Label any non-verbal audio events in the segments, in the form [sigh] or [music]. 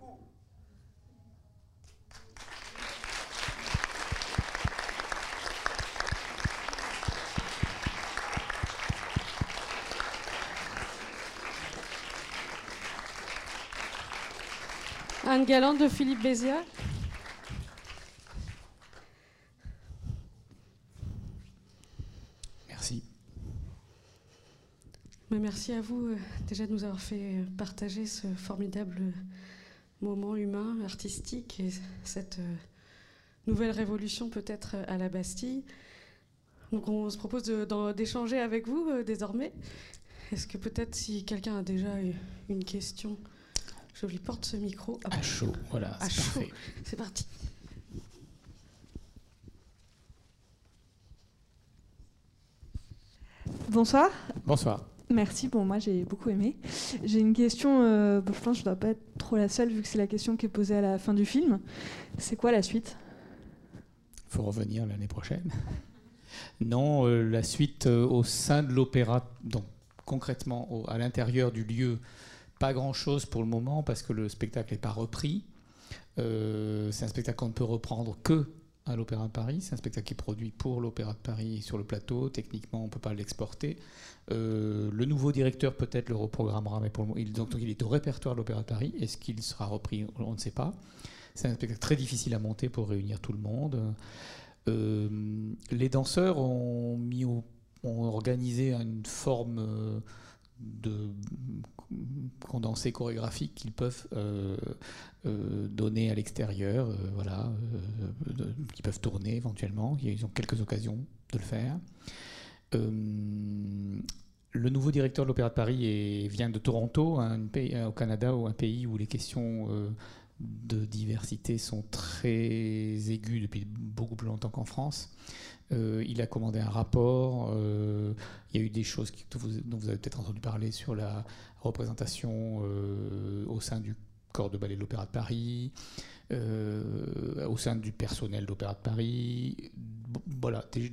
beaucoup. Anne Galante de Philippe Béziat. Merci. Mais merci à vous euh, déjà de nous avoir fait euh, partager ce formidable moment humain, artistique et cette euh, nouvelle révolution peut-être à la Bastille. Donc on se propose d'échanger avec vous euh, désormais. Est-ce que peut-être si quelqu'un a déjà eu une question, je lui porte ce micro. Ah, À chaud, voilà, À c'est chaud. parfait. C'est parti. Bonsoir. Bonsoir. Merci, bon moi j'ai beaucoup aimé. J'ai une question, euh, bon, je pense que je ne dois pas être trop la seule vu que c'est la question qui est posée à la fin du film. C'est quoi la suite? Il faut revenir l'année prochaine. [laughs] Non, euh, la suite euh, au sein de l'opéra, donc concrètement à l'intérieur du lieu, pas grand-chose pour le moment parce que le spectacle n'est pas repris. Euh, c'est un spectacle qu'on ne peut reprendre que à l'Opéra de Paris. C'est un spectacle qui est produit pour l'Opéra de Paris sur le plateau. Techniquement, on ne peut pas l'exporter. Euh, le nouveau directeur peut-être le reprogrammera, mais pour le moment, il, est au répertoire de l'Opéra de Paris. Est-ce qu'il sera repris? On ne sait pas. C'est un spectacle très difficile à monter pour réunir tout le monde. Euh, les danseurs ont, mis ont organisé une forme euh, de condensé chorégraphique qu'ils peuvent euh, euh, donner à l'extérieur, euh, voilà, qui peuvent tourner éventuellement. Ils ont quelques occasions de le faire. Le nouveau directeur de l'Opéra de Paris vient de Toronto, pays, au Canada, ou un pays où les questions de diversité sont très aiguës depuis beaucoup plus longtemps qu'en France. Euh, il a commandé un rapport. euh, il y a eu des choses dont vous, avez peut-être entendu parler sur la représentation euh, au sein du corps de ballet de l'Opéra de Paris, au sein du personnel de l'Opéra de Paris. Voilà, des,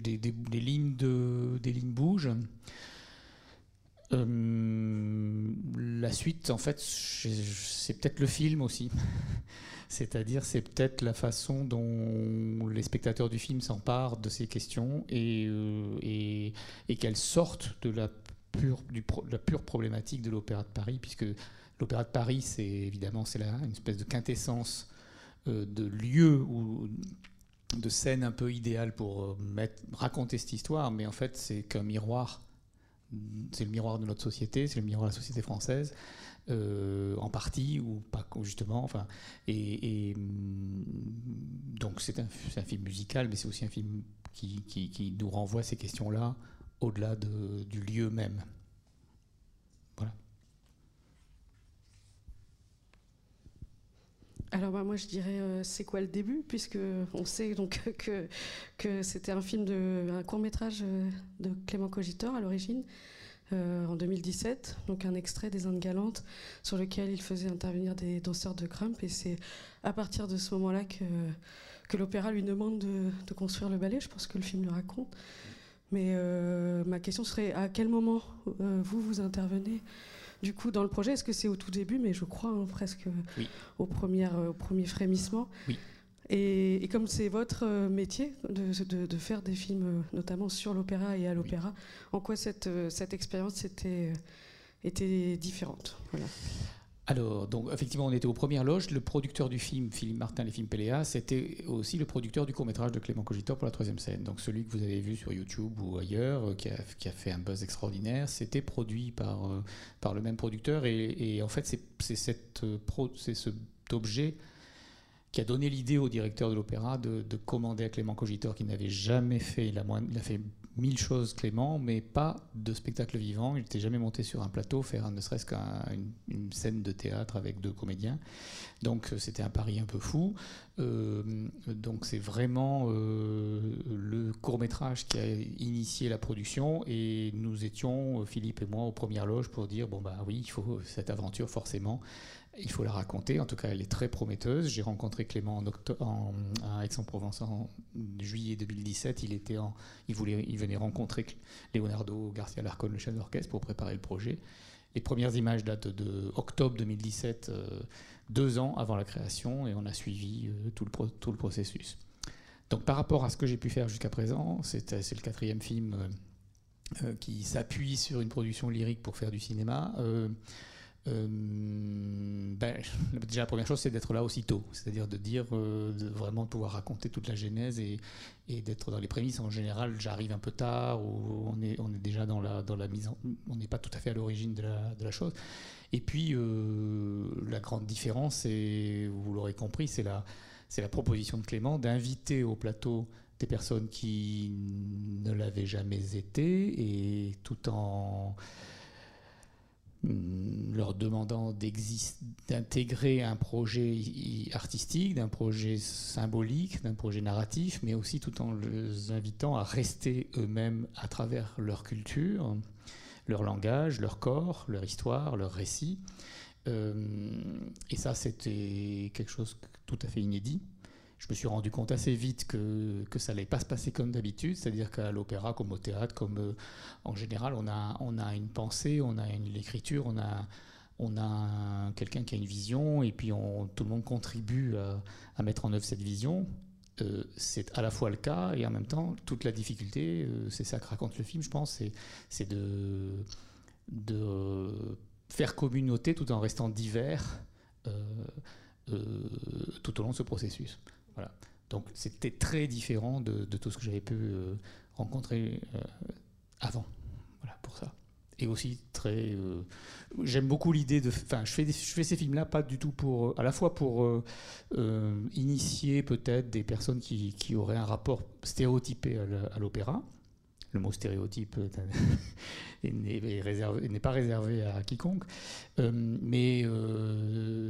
lignes, de, des lignes bougent. La suite, en fait, c'est peut-être le film aussi. [laughs] C'est-à-dire, c'est peut-être la façon dont les spectateurs du film s'emparent de ces questions et, euh, qu'elles sortent de la pure, la pure problématique de l'Opéra de Paris, puisque l'Opéra de Paris, c'est évidemment c'est là une espèce de quintessence euh, de lieu ou de scène un peu idéale pour euh, raconter cette histoire, mais en fait, c'est qu'un miroir. C'est le miroir de notre société, c'est le miroir de la société française, euh, en partie ou pas justement. Enfin, et, hum, donc c'est un, film musical, mais c'est aussi un film qui, nous renvoie ces questions-là au-delà de- du lieu même. Voilà. Alors bah, moi je dirais euh, c'est quoi le début puisque on sait donc [laughs] que, c'était un film de un court métrage de Clément Cogitor à l'origine euh, en 2017 donc un extrait des Indes galantes sur lequel il faisait intervenir des danseurs de crump et c'est à partir de ce moment-là que que l'opéra lui demande de, construire le ballet. Je pense que le film le raconte. Mais euh, ma question serait à quel moment euh, vous vous intervenez du coup dans le projet Est-ce que c'est au tout début Mais je crois hein, presque Oui. aux, premières, euh, aux premiers frémissements. Oui. Et, et comme c'est votre euh, métier de, de- de faire des films, euh, notamment sur l'opéra et à l'opéra, en quoi cette, euh, cette expérience était, euh, était différente? Voilà. Alors, donc, effectivement, on était aux premières loges. Le producteur du film, Philippe Martin, les films Péléa, c'était aussi le producteur du court-métrage de Clément Cogitor pour la troisième scène. Donc, celui que vous avez vu sur YouTube ou ailleurs, euh, qui a, fait un buzz extraordinaire, c'était produit par, euh, par le même producteur. Et, en fait, c'est cette, euh, cet objet qui a donné l'idée au directeur de l'opéra de, de commander à Clément Cogitor, qui n'avait jamais fait, il a, moins- il a fait mille choses Clément, mais pas de spectacle vivant. Il n'était jamais monté sur un plateau, faire ne serait-ce qu'une une scène de théâtre avec deux comédiens. Donc euh, c'était un pari un peu fou. Euh, donc c'est vraiment euh, le court métrage qui a initié la production et nous étions, Philippe et moi, aux premières loges pour dire, bon bah oui, il faut cette aventure forcément. Il faut la raconter. En tout cas, elle est très prometteuse. J'ai rencontré Clément en à Aix-en-Provence en juillet 2017. Il, était il, voulait, il venait rencontrer Leonardo Garcia Larcon, le chef d'orchestre, pour préparer le projet. les premières images datent de octobre 2017, deux ans avant la création, et on a suivi tout, le tout le processus. Donc par rapport à ce que j'ai pu faire jusqu'à présent, c'est le quatrième film qui s'appuie sur une production lyrique pour faire du cinéma. Euh, ben, déjà, la première chose, c'est d'être là aussitôt, c'est-à-dire de dire, euh, de vraiment pouvoir raconter toute la genèse et, d'être dans les prémices. En général, j'arrive un peu tard ou on est, déjà dans la, mise on n'est pas tout à fait à l'origine de la, de chose. Et puis, euh, la grande différence, et vous l'aurez compris, c'est la, proposition de Clément d'inviter au plateau des personnes qui ne l'avaient jamais été et tout en leur demandant d'intégrer un projet artistique, d'un projet symbolique, d'un projet narratif, mais aussi tout en les invitant à rester eux-mêmes à travers leur culture, leur langage, leur corps, leur histoire, leur récit. Euh, et ça, c'était quelque chose tout à fait inédit je me suis rendu compte assez vite que, que ça n'allait pas se passer comme d'habitude, c'est-à-dire qu'à l'opéra, comme au théâtre, comme euh, en général, on a, on a une pensée, on a une écriture, on a, on a quelqu'un qui a une vision, et puis tout le monde contribue à, mettre en œuvre cette vision. Euh, c'est à la fois le cas, et en même temps, toute la difficulté, euh, c'est ça que raconte le film, je pense, c'est de, de faire communauté tout en restant divers tout au long de ce processus. Donc c'était très différent de, tout ce que j'avais pu euh, rencontrer euh, avant. Voilà pour ça. Et aussi très. Euh, j'aime beaucoup l'idée de. Enfin, je fais, je fais ces films-là pas du tout pour. À la fois pour initier peut-être des personnes qui, qui, auraient un rapport stéréotypé à l'opéra. Le mot stéréotype [laughs] n'est pas réservé à quiconque. mais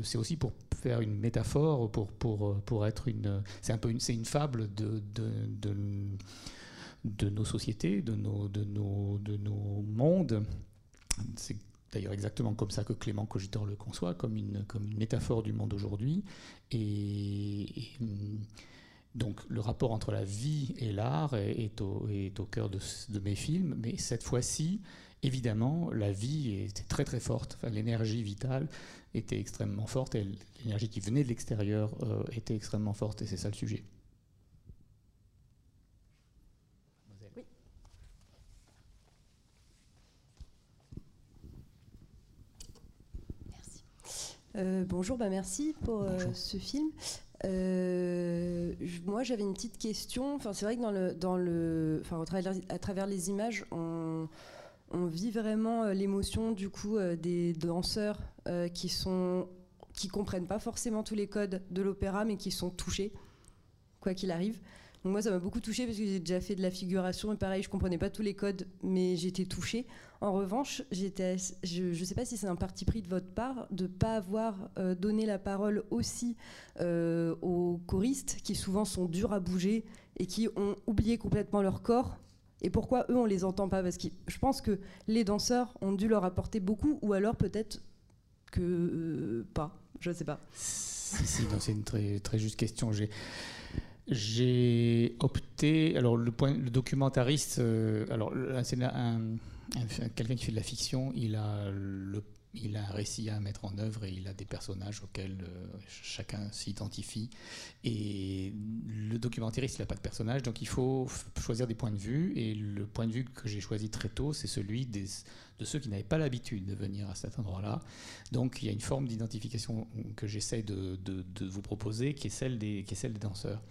c'est aussi pour faire une métaphore pour, pour, pour être une. C'est un peu une, une fable de, de, de, de, nos sociétés, de nos, de nos, de nos mondes. C'est d'ailleurs exactement comme ça que Clément Cogitor le conçoit, comme une, comme une métaphore du monde aujourd'hui. Et, donc le rapport entre la vie et l'art est, au, est au cœur de, de mes films, mais cette fois-ci, évidemment, la vie était très très forte, enfin, l'énergie vitale était extrêmement forte et l'énergie qui venait de l'extérieur euh, était extrêmement forte et c'est ça le sujet. Oui. Merci. Euh, bonjour, bah merci pour euh, ce film. Moi, j'avais une petite question. Enfin, c'est vrai que dans le, dans le, enfin, à travers les images, on, vit vraiment euh, l'émotion du coup euh, des danseurs euh, qui sont qui comprennent pas forcément tous les codes de l'opéra mais qui sont touchés quoi qu'il arrive. Moi ça m'a beaucoup touché parce que j'ai déjà fait de la figuration et pareil je comprenais pas tous les codes mais j'étais touchée. En revanche j'étais je, ne sais pas si c'est un parti pris de votre part de pas avoir donné la parole aussi aux choristes qui souvent sont durs à bouger et qui ont oublié complètement leur corps et pourquoi eux, on les entend pas? Parce que je pense que les danseurs ont dû leur apporter beaucoup, ou alors peut-être que euh, pas. Je ne sais pas. C'est une très, très juste question. J'ai opté. Alors, le, point, le documentariste, euh, alors, c'est un, quelqu'un qui fait de la fiction, il a le il a un récit à mettre en œuvre et il a des personnages auxquels euh, chacun s'identifie. Et le documentariste, il n'a pas de personnage, donc il faut choisir des points de vue. Et le point de vue que j'ai choisi très tôt, c'est celui de ceux qui n'avaient pas l'habitude de venir à cet endroit-là. Donc il y a une forme d'identification que j'essaie de, vous proposer, qui est celle des, qui est celle des danseurs.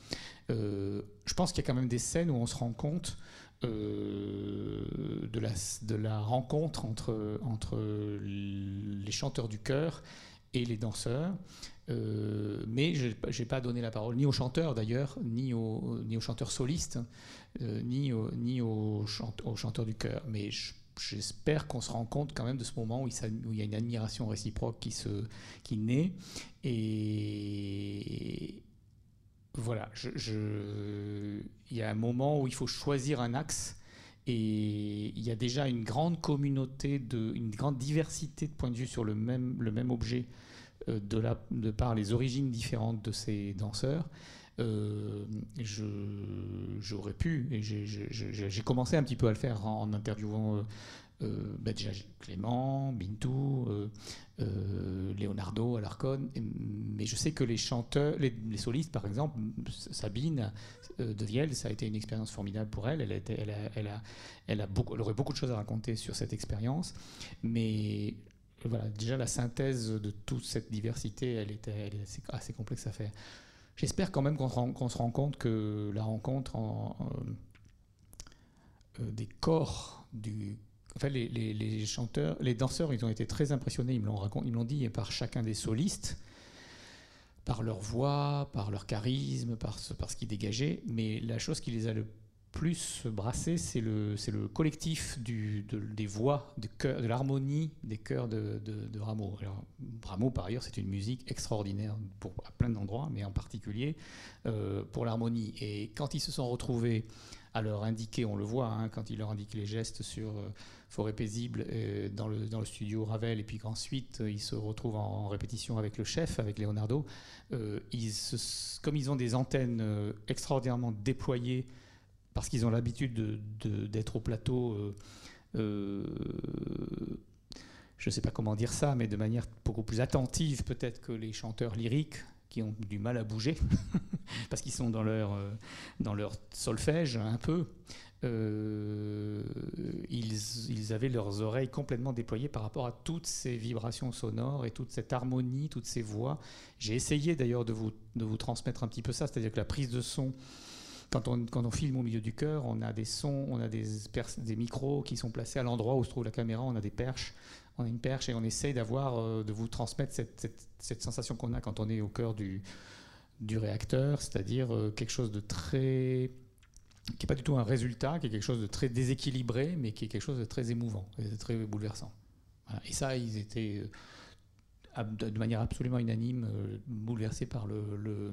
Euh, je pense qu'il y a quand même des scènes où on se rend compte euh, de, la, de la rencontre entre, entre les chanteurs du chœur et les danseurs. Euh, mais je n'ai pas donné la parole ni aux chanteurs d'ailleurs, ni aux, ni aux chanteurs solistes, euh, ni, ni aux, chanteurs du chœur. Mais j'espère qu'on se rend compte quand même de ce moment où il, où il y a une admiration réciproque qui, se, qui naît. Et, voilà, il y a un moment où il faut choisir un axe et il y a déjà une grande communauté, une grande diversité de points de vue sur le même, le même objet euh, de, la, de par les origines différentes de ces danseurs. Euh, j'aurais pu, et j'ai commencé un petit peu à le faire en, interviewant euh, déjà Clément, Bintou, Leonardo, Alarcon, mais je sais que les chanteurs, les, solistes par exemple, Sabine de Viel, ça a été une expérience formidable pour elle. Elle, a elle, a, elle, a, beaucoup, elle aurait beaucoup de choses à raconter sur cette expérience, mais voilà, déjà la synthèse de toute cette diversité, elle, était, est assez, complexe à faire. J'espère quand même qu'on se, rend compte que la rencontre en, euh, des corps du. Enfin, les, les, chanteurs, les danseurs, ils ont été très impressionnés, ils me l'ont dit, par chacun des solistes, par leur voix, par leur charisme, par ce, par ce qu'ils dégageaient. Mais la chose qui les a le plus brassé, c'est le, le collectif des voix, de, l'harmonie des chœurs de, Rameau. Rameau, par ailleurs, c'est une musique extraordinaire pour, à plein d'endroits, mais en particulier euh, pour l'harmonie. Et quand ils se sont retrouvés à leur indiquer, on le voit, hein, quand il leur indique les gestes sur euh, Forêt paisible euh, dans, le, studio Ravel, et puis qu'ensuite ils se retrouvent en, répétition avec le chef, avec Leonardo, comme ils ont des antennes extraordinairement déployées, parce qu'ils ont l'habitude d'être au plateau, euh, euh, je ne sais pas comment dire ça, mais de manière beaucoup plus attentive peut-être que les chanteurs lyriques ont du mal à bouger, [laughs] parce qu'ils sont dans leur, euh, dans leur solfège un peu. ils, ils, avaient leurs oreilles complètement déployées par rapport à toutes ces vibrations sonores et toute cette harmonie, toutes ces voix. J'ai essayé d'ailleurs de vous, de vous transmettre un petit peu ça, c'est-à-dire que la prise de son quand on, filme au milieu du cœur, on a des sons, on a des, micros qui sont placés à l'endroit où se trouve la caméra, on a des perches, on a une perche et on essaye d'avoir, euh, de vous transmettre cette, sensation qu'on a quand on est au cœur du, réacteur, c'est-à-dire euh, quelque chose de très qui n'est pas du tout un résultat, qui est quelque chose de très déséquilibré, mais qui est quelque chose de très émouvant, de très bouleversant. Et ça, ils étaient euh, de manière absolument unanime bouleversés par le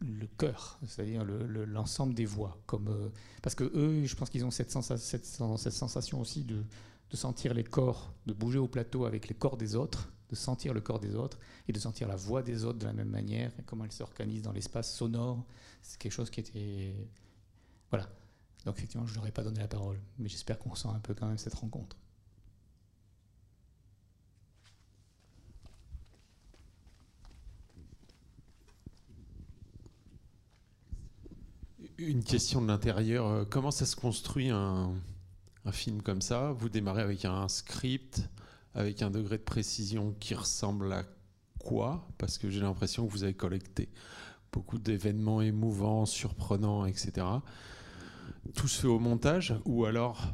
le cœur, c'est-à-dire l'ensemble des voix. Comme, euh, parce que eux, je pense qu'ils ont cette, sensation aussi de, sentir les corps, de bouger au plateau avec les corps des autres, de sentir le corps des autres et de sentir la voix des autres de la même manière, et comment elle s'organise dans l'espace sonore. C'est quelque chose qui était. Voilà. Donc, effectivement, je ne leur ai pas donné la parole, mais j'espère qu'on sent un peu quand même cette rencontre. Une question de l'intérieur. Euh, comment ça se construit un, film comme ça? Vous démarrez avec un script, avec un degré de précision qui ressemble à quoi? Parce que j'ai l'impression que vous avez collecté beaucoup d'événements émouvants, surprenants, etc. Tout se fait au montage ou alors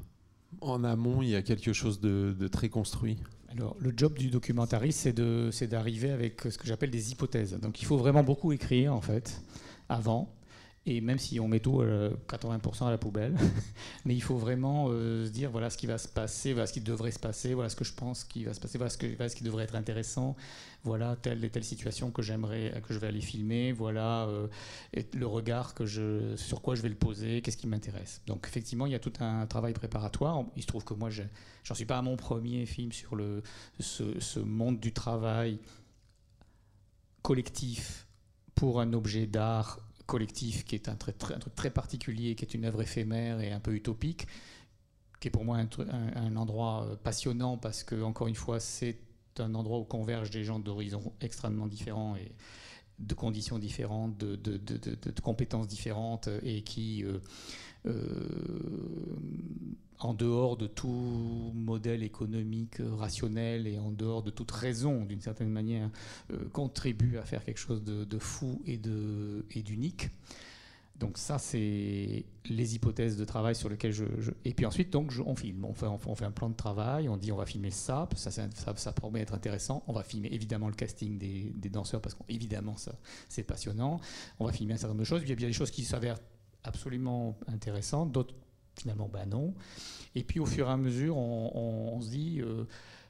en amont il y a quelque chose de, très construit? Alors, le job du documentariste, c'est d'arriver avec ce que j'appelle des hypothèses. Donc, il faut vraiment beaucoup écrire, en fait, avant. Et même si on met tout 80% euh, à la poubelle, [laughs] mais il faut vraiment euh, se dire voilà ce qui va se passer, voilà ce qui devrait se passer, voilà ce que je pense qui va se passer, voilà ce, qui devrait être intéressant, voilà telle et telle situation que j'aimerais que je vais aller filmer, voilà euh, le regard que je, sur quoi je vais le poser, qu'est-ce qui m'intéresse. Donc effectivement, il y a tout un travail préparatoire. Il se trouve que moi, j'en suis pas à mon premier film sur le, ce monde du travail collectif pour un objet d'art collectif qui est un, très, truc très particulier, qui est une œuvre éphémère et un peu utopique, qui est pour moi un, un, endroit euh, passionnant parce que, encore une fois, c'est un endroit où convergent des gens d'horizons extrêmement différents et de conditions différentes, de, compétences différentes et qui euh, euh, en dehors de tout modèle économique rationnel et en dehors de toute raison, d'une certaine manière, euh, contribue à faire quelque chose de, fou et d'unique. Donc ça, c'est les hypothèses de travail sur lesquelles je... Et puis ensuite, donc, on filme. On fait, on fait, un plan de travail, on dit on va filmer ça, ça, ça, ça promet d'être intéressant. On va filmer évidemment le casting des, des danseurs, parce qu'évidemment, ça, c'est passionnant. On va filmer un certain nombre de choses. Il y a bien des choses qui s'avèrent absolument intéressantes, d'autres finalement bah non. Et puis au fur et à mesure, on, se dit euh,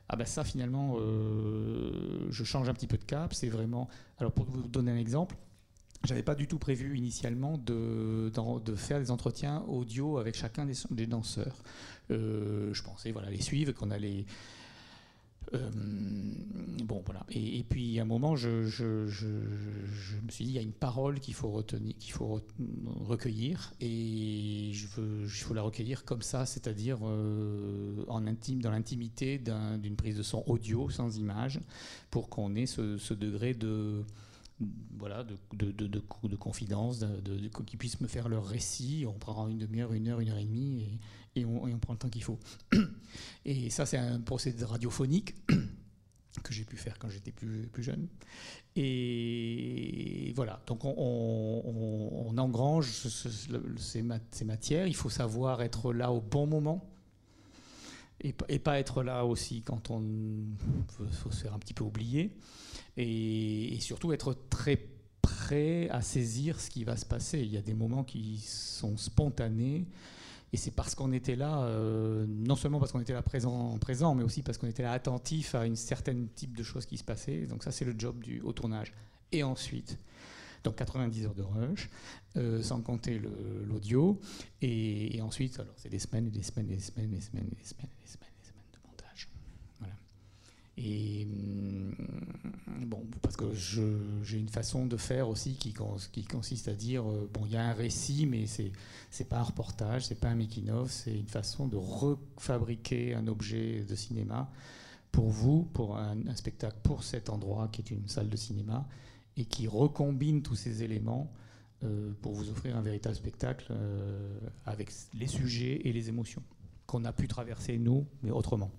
ah ben ça finalement, euh, je change un petit peu de cap. C'est vraiment. Alors pour vous donner un exemple, j'avais pas du tout prévu initialement de, faire des entretiens audio avec chacun des, danseurs. Euh, je pensais voilà les suivre, qu'on allait Euh, bon, voilà. Et, puis, à un moment, je, me suis dit, il y a une parole qu'il faut, retenir, qu'il faut recueillir, et il faut la recueillir comme ça, c'est-à-dire euh, en intime, dans l'intimité d'une prise de son audio, sans image, pour qu'on ait ce, degré de voilà, de, de, de, de confidence, de, qu'ils puissent me faire leur récit. On prendra une demi-heure, une heure, une heure et demie, et, et on, prend le temps qu'il faut. [clears throat] Et ça, c'est un procédé radiophonique [clears throat] que j'ai pu faire quand j'étais plus, plus jeune. Et voilà, donc on, engrange ces, matières. Il faut savoir être là au bon moment. Et, pas être là aussi quand on faut, se faire un petit peu oublier. Et, surtout être très prêt à saisir ce qui va se passer. Il y a des moments qui sont spontanés et c'est parce qu'on était là, euh, non seulement parce qu'on était là présent, présent, mais aussi parce qu'on était là attentif à une certaine type de choses qui se passaient. Donc ça, c'est le job du au tournage. Et ensuite, donc 90 heures de rush, euh, sans compter l'audio. Et, et, ensuite, alors c'est des semaines et des semaines et des semaines et des semaines et des semaines et des semaines. Et mm, bon, parce que j'ai une façon de faire aussi qui, qui consiste à dire euh, bon, il y a un récit, mais c'est c'est pas un reportage, c'est pas un making-of, c'est une façon de refabriquer un objet de cinéma pour vous, pour un, spectacle, pour cet endroit qui est une salle de cinéma et qui recombine tous ces éléments euh, pour vous offrir un véritable spectacle euh, avec les sujets et les émotions qu'on a pu traverser nous, mais autrement.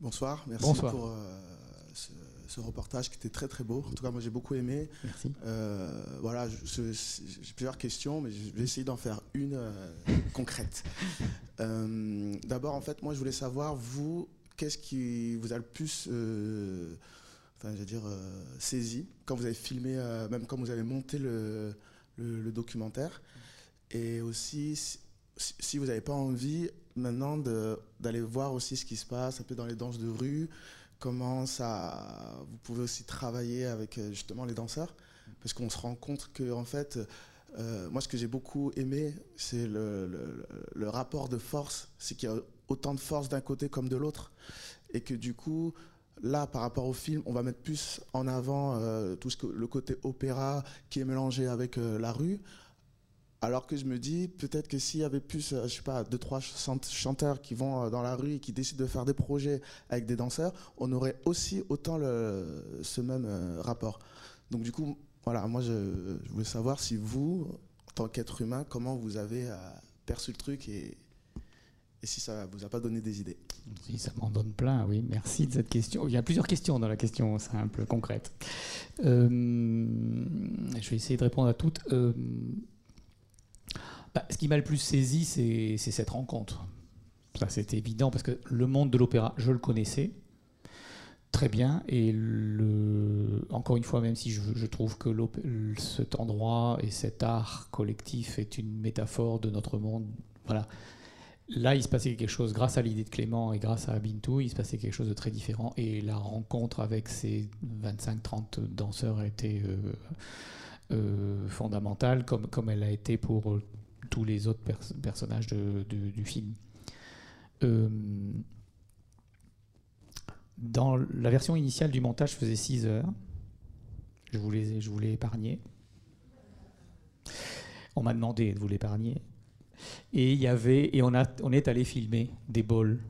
Bonsoir, merci pour euh, ce, reportage qui était très très beau. En tout cas, moi j'ai beaucoup aimé. Merci. Euh, voilà, j'ai plusieurs questions, mais je vais essayer d'en faire une euh, [laughs] concrète. D'abord, en fait, moi je voulais savoir, vous, qu'est-ce qui vous a le plus, enfin, je veux dire, saisi quand vous avez filmé, même quand vous avez monté le, le documentaire? Et aussi, si vous n'avez pas envie maintenant d'aller voir aussi ce qui se passe un peu dans les danses de rue, comment ça, vous pouvez aussi travailler avec euh, justement les danseurs, parce qu'on se rend compte que en fait, euh, moi ce que j'ai beaucoup aimé, c'est le, rapport de force, c'est qu'il y a autant de force d'un côté comme de l'autre, et que du coup, là par rapport au film, on va mettre plus en avant euh, tout ce que, le côté opéra qui est mélangé avec la rue, alors que je me dis, peut-être que s'il y avait plus, euh, je sais pas, deux, trois chanteurs qui vont euh, dans la rue et qui décident de faire des projets avec des danseurs, on aurait aussi autant ce même euh, rapport. Donc du coup, voilà, moi je, voulais savoir si vous, en tant qu'être humain, comment vous avez perçu le truc et, si ça vous a pas donné des idées. Oui, ça m'en donne plein, oui. Merci de cette question. Il y a plusieurs questions dans la question simple, concrète. je vais essayer de répondre à toutes. Bah, ce qui m'a le plus saisi, c'est cette rencontre. Ça, c'était évident parce que le monde de l'opéra, je le connaissais très bien. Et le, encore une fois, même si je, trouve que cet endroit et cet art collectif est une métaphore de notre monde, voilà. Là, il se passait quelque chose, grâce à l'idée de Clément et grâce à Bintou, il se passait quelque chose de très différent. Et la rencontre avec ces 25-30 danseurs a été euh, euh, fondamentale, comme, comme elle a été pour tous les autres personnages du film. Euh, dans la version initiale du montage faisait 6 heures. Je voulais, je voulais épargner. On m'a demandé de vous l'épargner. Et il y avait et on a on est allé filmer des balls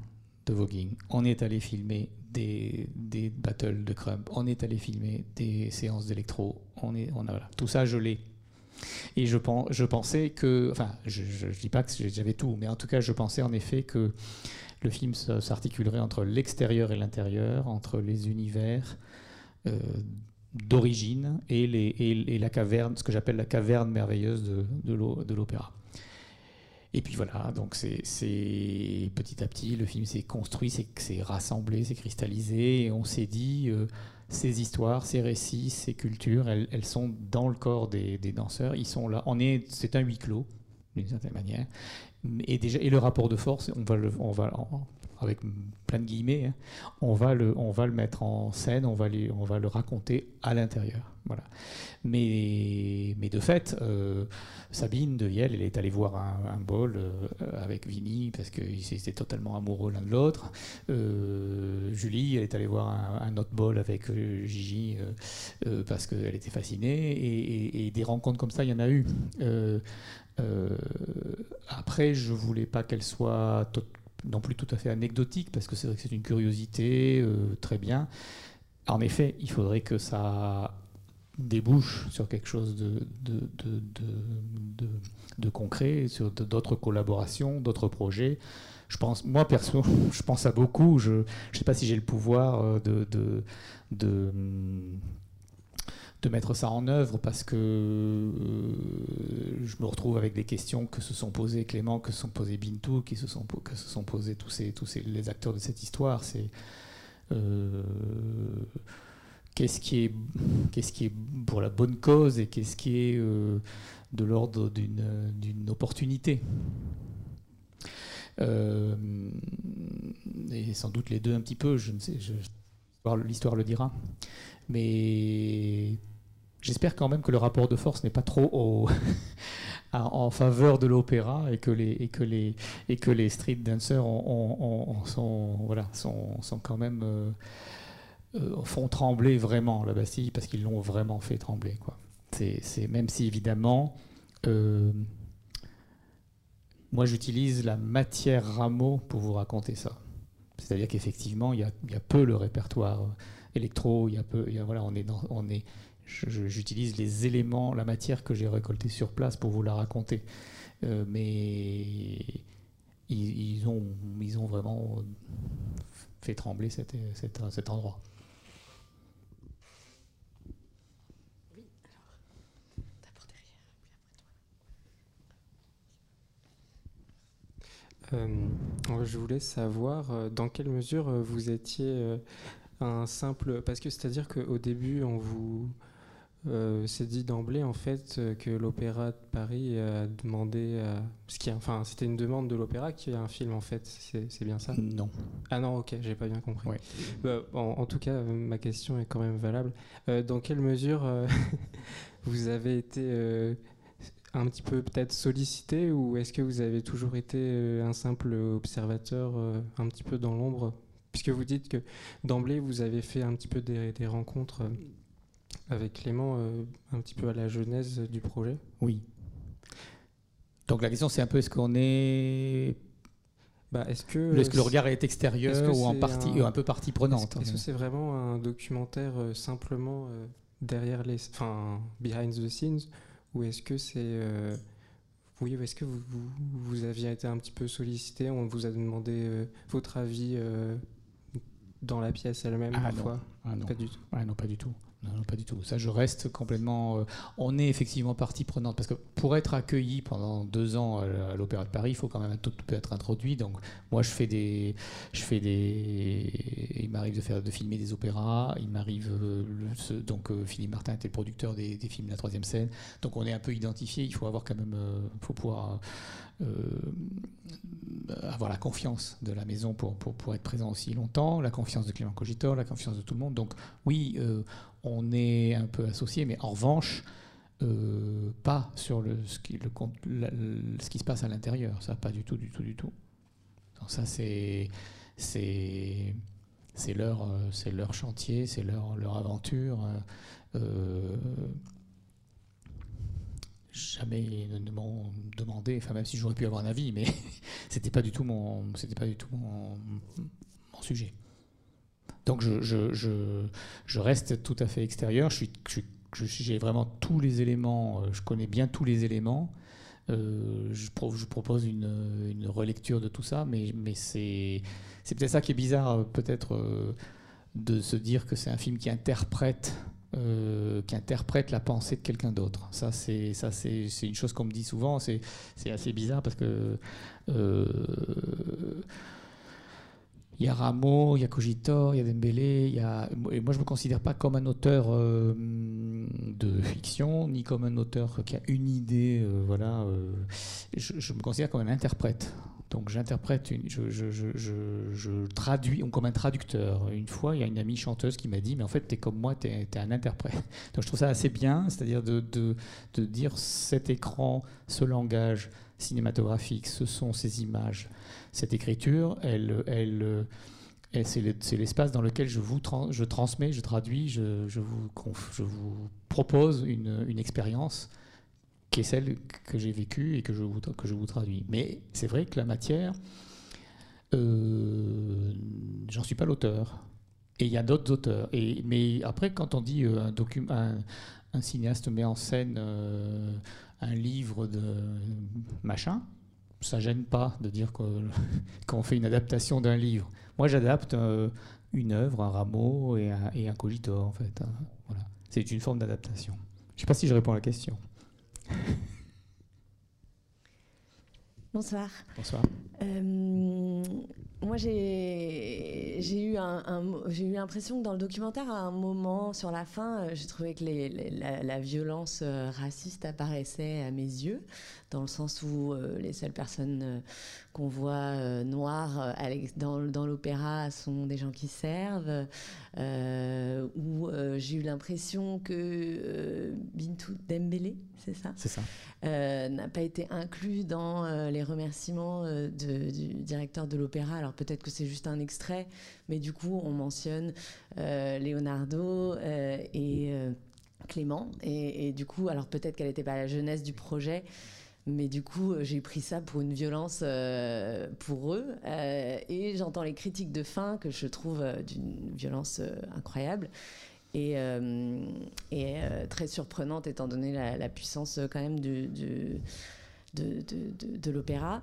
de voguing. On est allé filmer des, des battles de crump. On est allé filmer des séances d'électro. On est on tout ça je l'ai et je, pensais que, enfin, je ne dis pas que j'avais tout, mais en tout cas, je pensais en effet que le film s'articulerait entre l'extérieur et l'intérieur, entre les univers euh, d'origine et, la caverne, ce que j'appelle la caverne merveilleuse de, de l'opéra. Et puis voilà, donc c'est petit à petit, le film s'est construit, s'est rassemblé, s'est cristallisé, et on s'est dit, euh, ces histoires, ces récits, ces cultures, elles, sont dans le corps des, danseurs. Ils sont là. On est, c'est un huis clos d'une certaine manière. Et déjà, et le rapport de force, on va, le, on va avec plein de guillemets, hein, on, va le, on va le mettre en scène, on va, on va le raconter à l'intérieur. Voilà. Mais, mais de fait, euh, Sabine de Yel, elle est allée voir un, bol euh, avec Vinny parce qu'ils étaient totalement amoureux l'un de l'autre. Euh, Julie, elle est allée voir un, autre bol avec Gigi parce qu'elle était fascinée. Et, des rencontres comme ça, il y en a eu. après, je voulais pas qu'elle soit non plus tout à fait anecdotique, parce que c'est vrai que c'est une curiosité, euh, très bien. En effet, il faudrait que ça débouche sur quelque chose de, concret, sur d'autres collaborations, d'autres projets. Je pense, moi perso, [laughs] je pense à beaucoup. Je ne sais pas si j'ai le pouvoir euh, de, de mettre ça en œuvre parce que euh, je me retrouve avec des questions que se sont posées Clément, que se sont posées Bintou, qui se sont, que se sont posées tous, ces, tous ces, les acteurs de cette histoire. C'est euh, qu'est-ce qui est qu'est-ce qui est pour la bonne cause et qu'est-ce qui est euh, de l'ordre d'une opportunité. et sans doute les deux un petit peu, je ne sais, l'histoire le dira. Mais J'espère quand même que le rapport de force n'est pas trop [laughs] en faveur de l'opéra et que les et que les et que les street dancers sont voilà sont, sont quand même euh, euh, font trembler vraiment la Bastille parce qu'ils l'ont vraiment fait trembler quoi. C'est même si évidemment euh, moi j'utilise la matière rameau pour vous raconter ça. C'est-à-dire qu'effectivement il y a, y a, peu le répertoire électro, il y a peu, y a, voilà on est dans, on est j'utilise les éléments, la matière que j'ai récoltée sur place pour vous la raconter. Euh, mais ils, ont, ils ont vraiment fait trembler cet, cet, endroit. Oui, alors, derrière. Euh, je voulais savoir euh, dans quelle mesure vous étiez un simple. Parce que c'est-à-dire qu'au début, on vous euh, c'est dit d'emblée en fait euh, que l'Opéra de Paris a demandé, ce qui, enfin, c'était une demande de l'Opéra qui a un film en fait, c'est bien ça? Non. Ah non, ok, j'ai pas bien compris. Bah, en, tout cas, ma question est quand même valable. Euh, dans quelle mesure [laughs] vous avez été un petit peu peut-être sollicité ou est-ce que vous avez toujours été un simple observateur un petit peu dans l'ombre? Puisque vous dites que d'emblée vous avez fait un petit peu des, des rencontres avec Clément euh, un petit peu à la genèse du projet? Oui. Donc la question c'est un peu est-ce qu'on est bah, est-ce que, est-ce que le regard est extérieur ou en partie un... un peu partie prenante Est-ce, que c'est vraiment un documentaire euh, simplement euh, derrière les, enfin behind the scenes, ou est-ce que c'est oui, est-ce que vous, vous, aviez été un petit peu sollicité On vous a demandé votre avis dans la pièce elle-même ah, parfois? ah, non. Pas du tout. Ah, non, pas du tout. Non, pas du tout. Ça, je reste complètement. Euh, on est effectivement partie prenante parce que pour être accueilli pendant deux ans à l'Opéra de Paris, il faut quand même peut être introduit. Donc, moi, je fais des, je fais des. Il m'arrive de faire, de filmer des opéras. Il m'arrive euh, donc euh, Philippe Martin était le producteur des, films de la troisième scène. Donc, on est un peu identifié. Il faut avoir quand même, faut pouvoir avoir la confiance de la maison pour, pour, être présent aussi longtemps, la confiance de Clément Cogitor, la confiance de tout le monde. Donc, oui on est un peu associé, mais en revanche, euh, pas sur le, ce, qui, se passe à l'intérieur. Ça, pas du tout, du tout, du tout. Donc ça, c'est c'est leur euh, c'est leur chantier, c'est leur leur aventure. Euh, jamais demandé, enfin même si j'aurais pu avoir un avis, mais [laughs] c'était pas du tout mon c'était pas du tout mon, sujet. Donc je, je, je, reste tout à fait extérieur. J'ai vraiment tous les éléments. Euh, je connais bien tous les éléments. Euh, je, je, propose une, une, relecture de tout ça, mais, mais c'est, c'est peut-être ça qui est bizarre, euh, peut-être de se dire que c'est un film qui interprète, qui interprète la pensée de quelqu'un d'autre. Ça, c'est, une chose qu'on me dit souvent. C'est, assez bizarre parce que il y a Rameau, il y a Cogitor, il y a Dembélé. Et moi je ne me considère pas comme un auteur euh, de fiction, ni comme un auteur qui a une idée, euh, voilà. Euh, je, me considère comme un interprète. Donc j'interprète, je, je, je, je, traduis comme un traducteur. Une fois, il y a une amie chanteuse qui m'a dit, mais en fait, tu es comme moi, tu es, un interprète. [laughs] Donc je trouve ça assez bien, c'est-à-dire de, de, dire cet écran, ce langage cinématographique, ce sont ces images, cette écriture, elle... elle c'est l'espace dans lequel je vous transmets, je traduis, je, vous, propose une expérience qui est celle que j'ai vécue et que je vous, que je vous traduis. Mais c'est vrai que la matière, euh, j'en suis pas l'auteur. Et il y a d'autres auteurs. Et, mais après, quand on dit euh, un, un, cinéaste met en scène euh, un livre de machin, ça gêne pas de dire [laughs] qu'on fait une adaptation d'un livre. Moi, j'adapte une œuvre, un rameau et un, et un cogitor, en fait. Hein. Voilà. C'est une forme d'adaptation. Je ne sais pas si je réponds à la question. Bonsoir. Bonsoir. Euh, moi, j'ai eu, un, eu l'impression que dans le documentaire, à un moment, sur la fin, euh, j'ai trouvé que la, violence euh, raciste apparaissait à mes yeux, dans le sens où les seules personnes qu'on voit noires dans, dans l'opéra sont des gens qui servent, où j'ai eu l'impression que Bintou Dembélé, c'est ça? C'est ça. Euh, n'a pas été inclus dans euh, les remerciements euh, du directeur de l'opéra. Alors peut-être que c'est juste un extrait, mais du coup on mentionne Leonardo et Clément. Et, du coup, alors peut-être qu'elle n'était pas la jeunesse du projet. Mais du coup, j'ai pris ça pour une violence pour eux. et j'entends les critiques de fin que je trouve d'une violence incroyable et, euh, euh, très surprenante étant donné la, puissance euh, quand même de, l'opéra.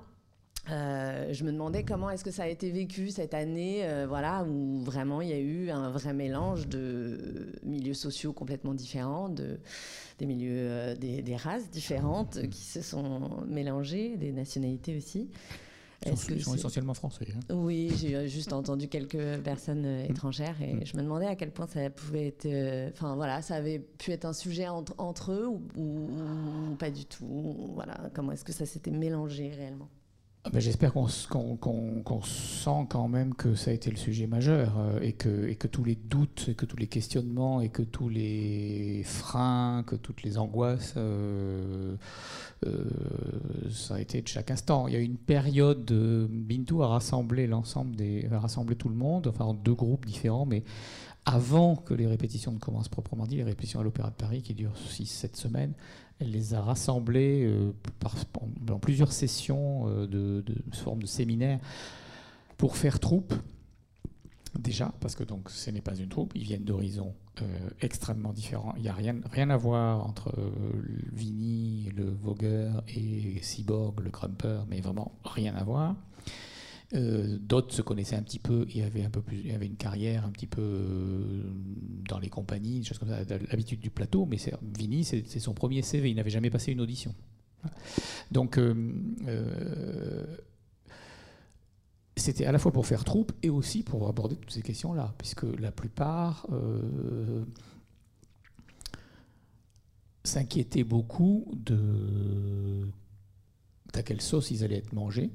Je me demandais comment est-ce que ça a été vécu cette année, voilà, où vraiment il y a eu un vrai mélange de milieux sociaux complètement différents, de, des milieux, des, des, races différentes qui se sont mélangées, des nationalités aussi. Ils sont, essentiellement français. Hein. Oui, j'ai juste entendu quelques personnes euh, mm. étrangères et mm. je me demandais à quel point ça pouvait être. Euh, enfin voilà, ça avait pu être un sujet entre, eux ou, pas du tout. Voilà, comment est-ce que ça s'était mélangé réellement? Ah J'espère qu'on sent quand même que ça a été le sujet majeur euh, et, que, tous les doutes, et que tous les questionnements, et que tous les freins, que toutes les angoisses euh, ça a été de chaque instant. Il y a eu une période, de, Bintou a rassemblé l'ensemble des, a rassemblé tout le monde, enfin en deux groupes différents, mais avant que les répétitions ne commencent proprement dit, les répétitions à l'Opéra de Paris qui durent 6-7 semaines, elle les a rassemblés euh, dans plusieurs sessions euh, de, forme de séminaire pour faire troupe Déjà, parce que donc ce n'est pas une troupe, ils viennent d'horizons euh, extrêmement différents. Il n'y a rien, rien à voir entre euh, Vinny, le vogueur, et Cyborg, le crumper, mais vraiment rien à voir. Euh, d'autres se connaissaient un petit peu et avaient, un peu plus, une carrière un petit peu dans les compagnies, des choses comme ça, l'habitude du plateau, mais Vinny, c'est son premier CV, il n'avait jamais passé une audition. Donc, c'était à la fois pour faire troupe et aussi pour aborder toutes ces questions-là, puisque la plupart euh, s'inquiétaient beaucoup de à quelle sauce ils allaient être mangés,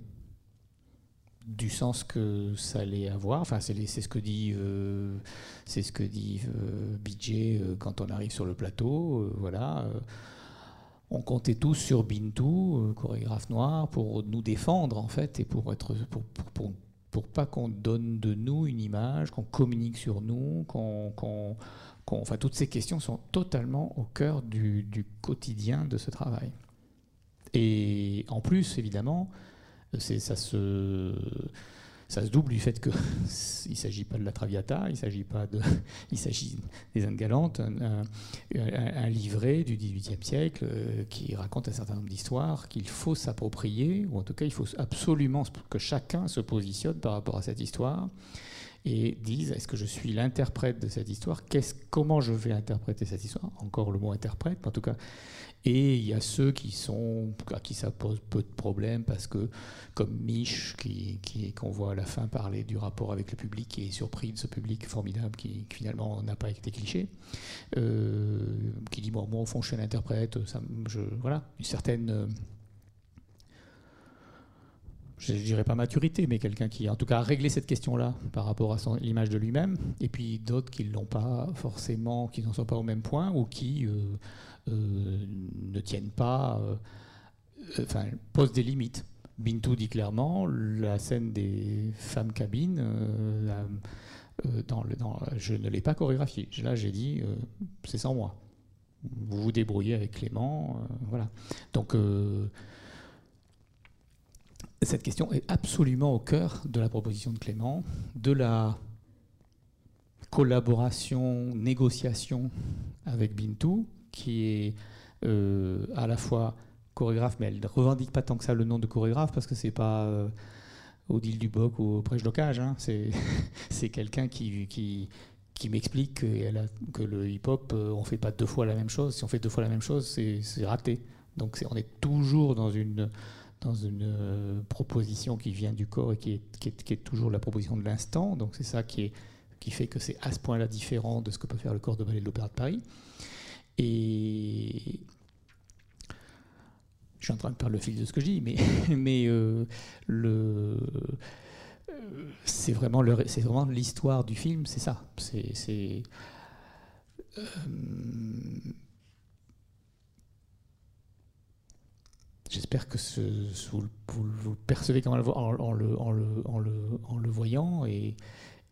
du sens que ça allait avoir. Enfin, c'est ce que dit, euh, ce que dit euh, euh, quand on arrive sur le plateau. voilà on comptait tous sur Bintou, euh, chorégraphe noir, pour nous défendre en fait et pour être pour, pour, pour, pas qu'on donne de nous une image, qu'on communique sur nous, qu'on, enfin toutes ces questions sont totalement au cœur du, du, quotidien de ce travail. Et en plus, évidemment, ça se double du fait qu'il [laughs] ne s'agit pas de la Traviata, il s'agit pas de, [laughs] il s'agit des Indes galantes, un, livret du XVIIIe siècle euh, qui raconte un certain nombre d'histoires qu'il faut s'approprier, ou en tout cas il faut absolument que chacun se positionne par rapport à cette histoire et dise est-ce que je suis l'interprète de cette histoire? Comment je vais interpréter cette histoire? Encore le mot interprète, en tout cas et il y a ceux qui sont, à qui ça pose peu de problèmes parce que, comme Mich, qui, qu'on voit à la fin parler du rapport avec le public, qui est surpris de ce public formidable qui, finalement n'a pas été cliché, euh, qui dit bon, moi au fond je suis un interprète, ça, je, voilà, une certaine je ne dirais pas maturité, mais quelqu'un qui, en tout cas, a réglé cette question-là par rapport à l'image de lui-même, et puis d'autres qui ne l'ont pas forcément, qui n'en sont pas au même point, ou qui euh, euh, ne tiennent pas, enfin, posent des limites. Bintou dit clairement, la scène des femmes cabines, dans le, dans, je ne l'ai pas chorégraphiée. Là, j'ai dit, c'est sans moi. Vous vous débrouillez avec Clément, voilà. Donc cette question est absolument au cœur de la proposition de Clément, de la collaboration, négociation avec Bintou, qui est euh, à la fois chorégraphe, mais elle ne revendique pas tant que ça le nom de chorégraphe, parce que c'est pas euh, Odile Duboc ou Prêche Locage, hein. [laughs] c'est quelqu'un qui, qui, qui m'explique que, le hip-hop, euh, on ne fait pas deux fois la même chose. Si on fait deux fois la même chose, c'est raté. Donc on est toujours dans une dans une euh, proposition qui vient du corps et qui est, qui est, toujours la proposition de l'instant. Donc c'est ça qui, est, qui fait que c'est à ce point-là différent de ce que peut faire le corps de ballet de l'Opéra de Paris. Et je suis en train de perdre le fil de ce que je dis, mais, [laughs] mais euh, le euh, c'est vraiment c'est vraiment l'histoire du film, c'est ça. C'est J'espère que vous, vous, le percevez même en, le, en, le, en, le, en le voyant. Et,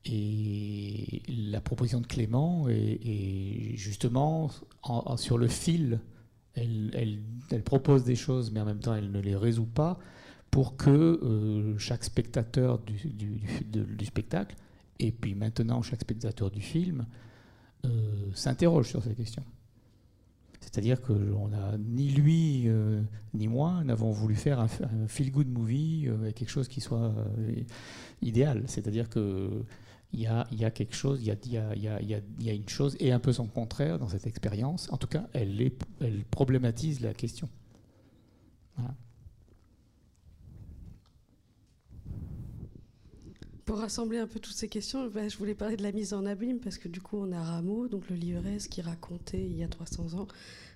et la proposition de Clément est, justement sur le fil. Elle, propose des choses, mais en même temps, elle ne les résout pas pour que euh, chaque spectateur du, spectacle, et puis maintenant chaque spectateur du film, euh, s'interroge sur ces questions. C'est-à-dire que a, ni lui euh, ni moi n'avons voulu faire un, feel-good movie euh, quelque chose qui soit idéal. C'est-à-dire qu'il y a, quelque chose, il y a, y, a, une chose et un peu son contraire dans cette expérience. En tout cas, elle, problématise la question. Pour rassembler un peu toutes ces questions, bah, je voulais parler de la mise en abîme parce que du coup on a Rameau, donc le livret, ce qui racontait il y a 300 ans.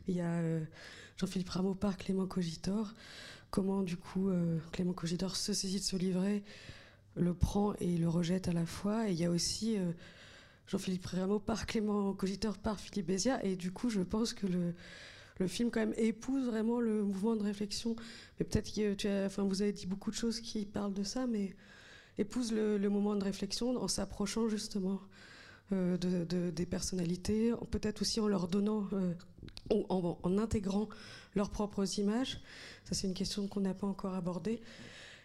Il y a euh, Jean-Philippe Rameau par Clément Cogitor. Comment du coup euh, Clément Cogitor se saisit de ce livret, le prend et le rejette à la fois. Et il y a aussi euh, Jean-Philippe Rameau par Clément Cogitor par Philippe Bézia. Et du coup je pense que le le film quand même épouse vraiment le mouvement de réflexion. Mais peut-être que enfin, vous avez dit beaucoup de choses qui parlent de ça, mais épouse le, moment de réflexion en s'approchant justement euh, de, des personnalités, peut-être aussi en leur donnant, euh, en, intégrant leurs propres images. Ça, c'est une question qu'on n'a pas encore abordée.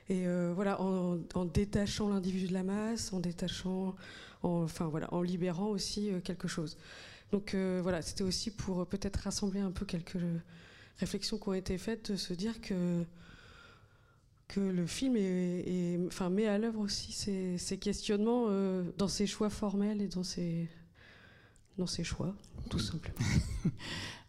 Et euh, voilà, en, détachant l'individu de la masse, en détachant, enfin voilà, en libérant aussi quelque chose. Donc voilà, c'était aussi pour peut-être rassembler un peu quelques réflexions qui ont été faites, de se dire que que le film est, enfin, met à l'œuvre aussi ces, questionnements euh, dans ses choix formels et dans ses, dans ses choix, tout simplement. [laughs]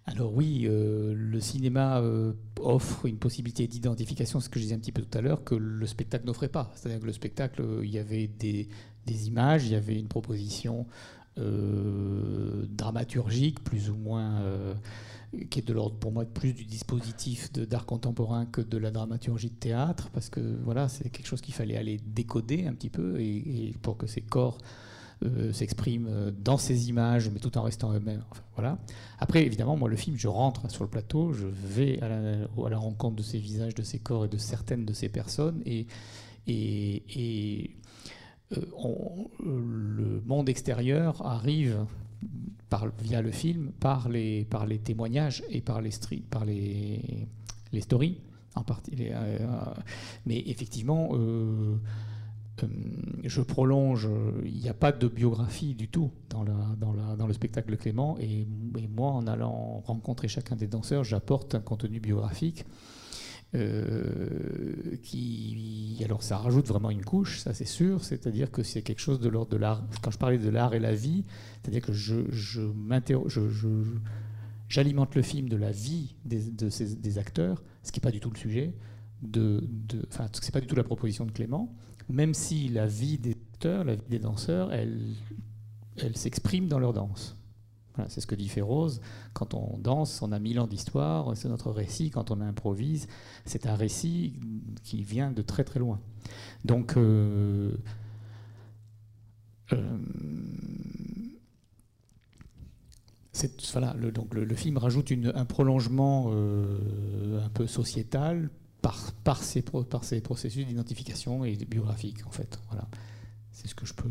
Alors oui, euh, le cinéma euh, offre une possibilité d'identification, ce que je disais un petit peu tout à l'heure, que le spectacle n'offrait pas. C'est-à-dire que le spectacle, il y avait des, des, images, il y avait une proposition dramaturgique, plus ou moins qui est de l'ordre pour moi plus du dispositif d'art contemporain que de la dramaturgie de théâtre, parce que voilà, c'est quelque chose qu'il fallait aller décoder un petit peu et, pour que ces corps euh, s'expriment euh, dans ces images, mais tout en restant eux-mêmes. voilà. Après, évidemment, moi, le film, je rentre sur le plateau, je vais à la, rencontre de ces visages, de ces corps et de certaines de ces personnes, et, euh, le monde extérieur arrive via le film, par les, par témoignages et par les, par les, stories en partie. Euh, mais effectivement, je prolonge, il n'y a pas de biographie du tout dans, le spectacle Clément, et, moi, en allant rencontrer chacun des danseurs, j'apporte un contenu biographique euh, alors ça rajoute vraiment une couche, ça c'est sûr, c'est-à-dire que c'est quelque chose de l'ordre de l'art. Quand je parlais de l'art et la vie, c'est-à-dire que j'alimente le film de la vie des, de acteurs, ce qui n'est pas du tout le sujet, de, de, enfin, pas du tout la proposition de Clément, même si la vie des acteurs, la vie des danseurs, elle, elle s'exprime dans leur danse. c'est ce que dit Féroze. Quand on danse, on a mille ans d'histoire, c'est notre récit. Quand on improvise, c'est un récit qui vient de très très loin. Donc, euh, euh, voilà, le, donc le, film rajoute un prolongement euh, un peu sociétal par, par, ces, par ces processus d'identification et biographique, en fait. Voilà. C'est ce que je peux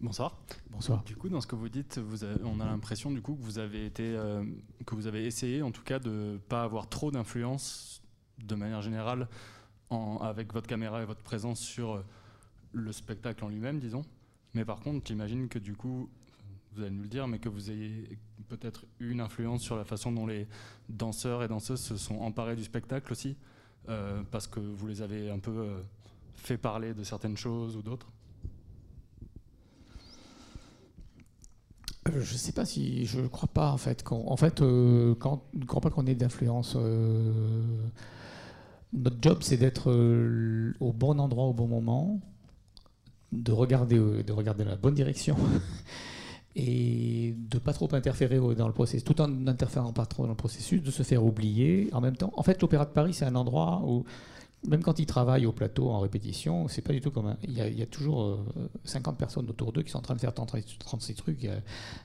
Bonsoir. Bonsoir. Du coup, dans ce que vous dites, vous on a l'impression du coup que vous avez été, euh, que vous avez essayé, en tout cas, de ne pas avoir trop d'influence, de manière générale, en, avec votre caméra et votre présence sur euh, le spectacle en lui-même, disons. Mais par contre, j'imagine que du coup, vous allez nous le dire, mais que vous ayez peut-être eu une influence sur la façon dont les danseurs et danseuses se sont emparés du spectacle aussi, euh, parce que vous les avez un peu fait parler de certaines choses ou d'autres? Euh, je ne sais pas si. Je ne crois pas, en fait. en fait, euh, quand, je ne crois pas qu'on ait d'influence. Euh, notre job, c'est d'être au bon endroit au bon moment, de regarder, de regarder la bonne direction [laughs] et de pas trop interférer dans le processus, tout en n'interférant pas trop dans le processus, de se faire oublier en même temps. En fait, l'Opéra de Paris, c'est un endroit où même quand ils travaillent au plateau en répétition, c'est pas du tout comme un... il, y a, toujours 50 euh, personnes autour d'eux qui sont en train de faire 36 trucs.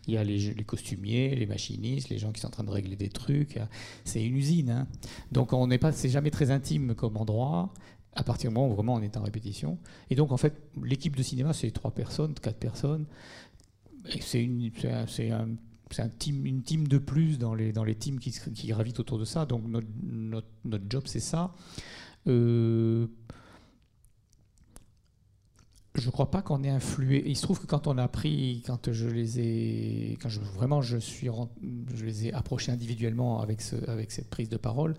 Il y a, les, costumiers, les machinistes, les gens qui sont en train de régler des trucs. C'est une usine. Hein. Donc on n'est pas, c'est jamais très intime comme endroit. À partir du moment où vraiment on est en répétition. Et donc en fait, l'équipe de cinéma, c'est trois personnes, quatre personnes. C'est une, un, un team, une team de plus dans les, dans les teams qui, qui gravitent autour de ça. Donc notre, notre, notre job, c'est ça. Euh, je crois pas qu'on ait influé. Il se trouve que quand on a pris, quand je les ai, quand je, vraiment je suis, je les ai approchés individuellement avec ce, avec cette prise de parole.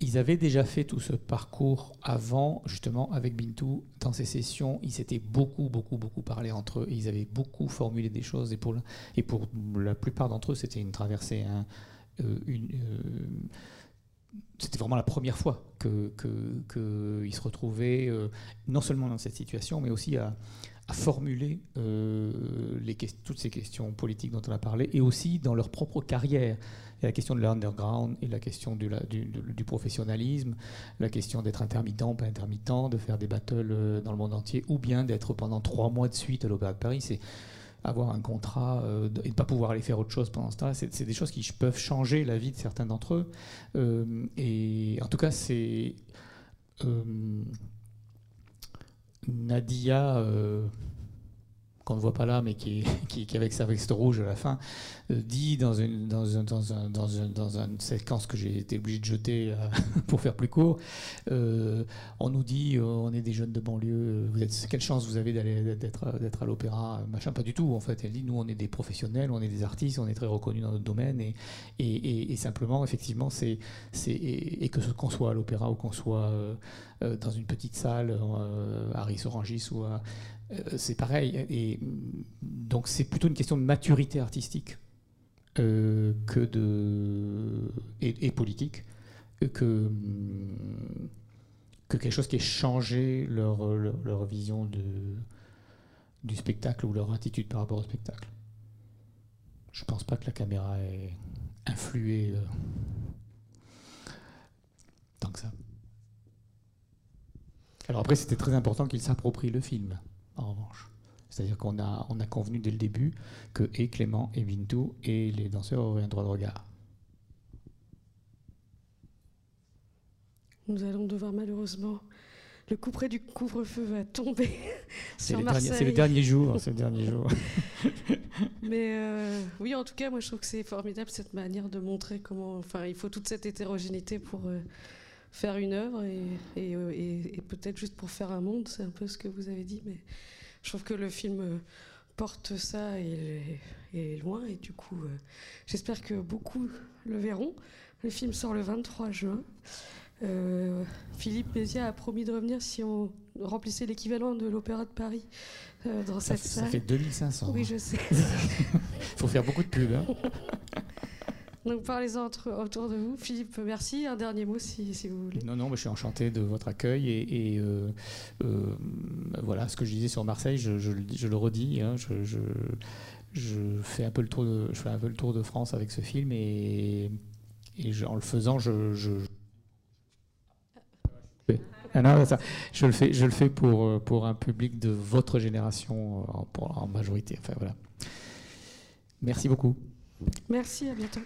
Ils avaient déjà fait tout ce parcours avant, justement, avec Bintou, dans ces sessions. Ils s'étaient beaucoup, beaucoup, beaucoup parlé entre eux. ils avaient beaucoup formulé des choses. Et pour, la, plupart d'entre eux, c'était une traversée, hein, euh, euh, c'était vraiment la première fois qu'ils se retrouvaient euh, non seulement dans cette situation, mais aussi à, formuler toutes ces questions politiques dont on a parlé, et aussi dans leur propre carrière. La question de l'underground, et la question du, du, professionnalisme, la question d'être intermittent, pas intermittent, de faire des battles euh, dans le monde entier, ou bien d'être pendant trois mois de suite à l'Opéra de Paris. C'est avoir un contrat euh, et ne pas pouvoir aller faire autre chose pendant ce temps-là, c'est des choses qui peuvent changer la vie de certains d'entre eux. Euh, et en tout cas, c'est Nadia qu'on ne voit pas là, mais qui, [laughs] qui, avec sa veste rouge à la fin, euh, dit dans une, séquence que j'ai été obligé de jeter euh, [laughs] pour faire plus court, euh, on nous dit on est des jeunes de banlieue, quelle chance vous avez d'aller d'être, à l'opéra, machin, pas du tout en fait. Elle dit nous on est des professionnels, on est des artistes, on est très reconnus dans notre domaine et, simplement effectivement c'est, et, que qu'on soit à l'opéra ou qu'on soit dans une petite salle à Ris-Orangis ou à euh, c'est pareil. Et donc c'est plutôt une question de maturité artistique euh, que de et, politique que que quelque chose qui ait changé leur, vision du spectacle ou leur attitude par rapport au spectacle. Je pense pas que la caméra ait influé euh, tant que ça. Alors après, c'était très important qu'ils s'approprient le film en revanche. C'est-à-dire qu'on a, on a convenu dès le début que et Clément et Bintou et les danseurs auraient un droit de regard. Nous allons devoir malheureusement. Le coup près du couvre-feu va tomber [laughs] sur Marseille. [laughs] C'est le dernier jour. c'est le dernier jour. Mais euh, oui, en tout cas, moi je trouve que c'est formidable cette manière de montrer comment. Enfin, il faut toute cette hétérogénéité pour. Euh, faire une œuvre et, euh, et, et, peut-être juste pour faire un monde, c'est un peu ce que vous avez dit, mais je trouve que le film euh, porte ça et, est loin, et du coup, euh, j'espère que beaucoup le verront. Le film sort le 23 juin. Philippe Mézia a promis de revenir si on remplissait l'équivalent de l'Opéra de Paris dans cette salle. Ça fait 2500. Oui, je sais. Il [laughs] faut faire beaucoup de pubs. Hein. [laughs] Donc parlez-en autour de vous. Philippe, merci. Un dernier mot si, vous voulez. Non, non, je suis enchanté de votre accueil et, euh, euh, voilà ce que je disais sur Marseille, je, le redis. Hein, je, fais un peu le tour de, je fais un peu le tour de France avec ce film et, en le faisant, je, ah je le fais, je le fais pour, pour un public de votre génération en, en majorité. Enfin voilà. Merci beaucoup. Merci, à bientôt.